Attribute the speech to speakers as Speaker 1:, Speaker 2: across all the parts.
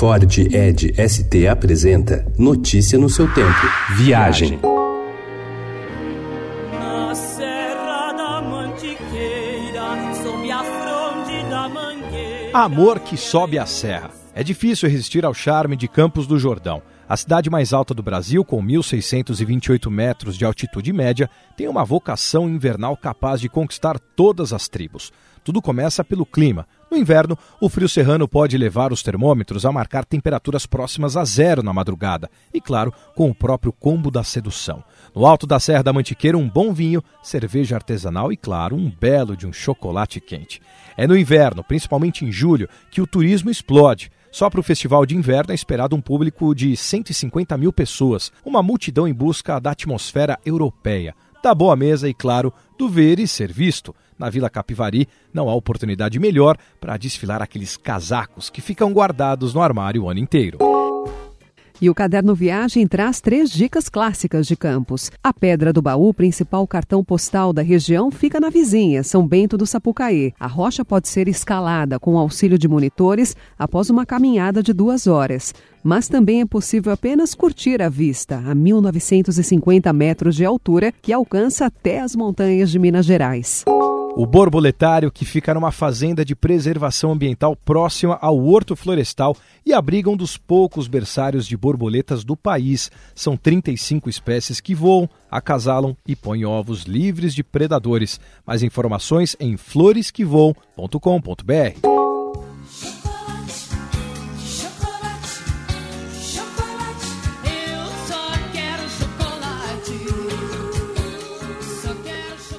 Speaker 1: Ford Ed ST apresenta Notícia no seu tempo. Viagem.
Speaker 2: Na Serra da Mantiqueira, sob a fronde da mangueira.
Speaker 3: Amor que sobe a serra. É difícil resistir ao charme de Campos do Jordão. A cidade mais alta do Brasil, com 1.628 metros de altitude média, tem uma vocação invernal capaz de conquistar todas as tribos. Tudo começa pelo clima. No inverno, o frio serrano pode levar os termômetros a marcar temperaturas próximas a zero na madrugada, e claro, com o próprio combo da sedução. No alto da Serra da Mantiqueira, um bom vinho, cerveja artesanal e, claro, um belo de um chocolate quente. É no inverno, principalmente em julho, que o turismo explode. Só para o festival de inverno é esperado um público de 150 mil pessoas, uma multidão em busca da atmosfera europeia, da boa mesa e, claro, do ver e ser visto. Na Vila Capivari não há oportunidade melhor para desfilar aqueles casacos que ficam guardados no armário o ano inteiro.
Speaker 4: E o caderno Viagem traz três dicas clássicas de Campos. A Pedra do Baú, principal cartão postal da região, fica na vizinha, São Bento do Sapucaí. A rocha pode ser escalada com auxílio de monitores após uma caminhada de duas horas. Mas também é possível apenas curtir a vista, a 1.950 metros de altura, que alcança até as montanhas de Minas Gerais.
Speaker 3: O borboletário, que fica numa fazenda de preservação ambiental próxima ao Horto Florestal e abriga um dos poucos berçários de borboletas do país. São 35 espécies que voam, acasalam e põem ovos livres de predadores. Mais informações em floresquevoam.com.br.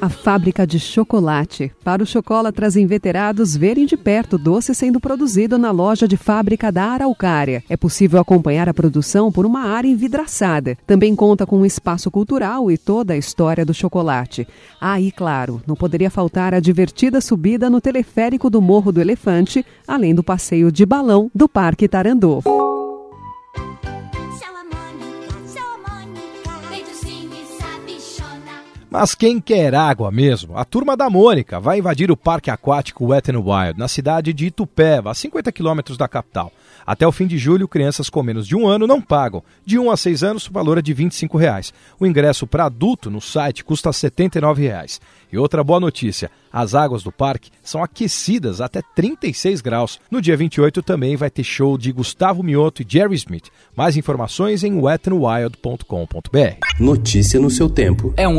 Speaker 4: A fábrica de chocolate. Para os chocolatras inveterados verem de perto o doce sendo produzido na loja de fábrica da Araucária. É possível acompanhar a produção por uma área envidraçada. Também conta com um espaço cultural e toda a história do chocolate. Aí, claro, não poderia faltar a divertida subida no teleférico do Morro do Elefante, além do passeio de balão do Parque Tarandô.
Speaker 3: Mas quem quer água mesmo? A turma da Mônica vai invadir o Parque Aquático Wet n Wild, na cidade de Itupeva, a 50 quilômetros da capital. Até o fim de julho, crianças com menos de um ano não pagam. De 1 a 6 anos, o valor é de 25 reais. O ingresso para adulto no site custa 79 reais. E outra boa notícia: as águas do parque são aquecidas até 36 graus. No dia 28 também vai ter show de Gustavo Mioto e Jerry Smith. Mais informações em wetnwild.com.br.
Speaker 1: Notícia no seu tempo.
Speaker 5: É um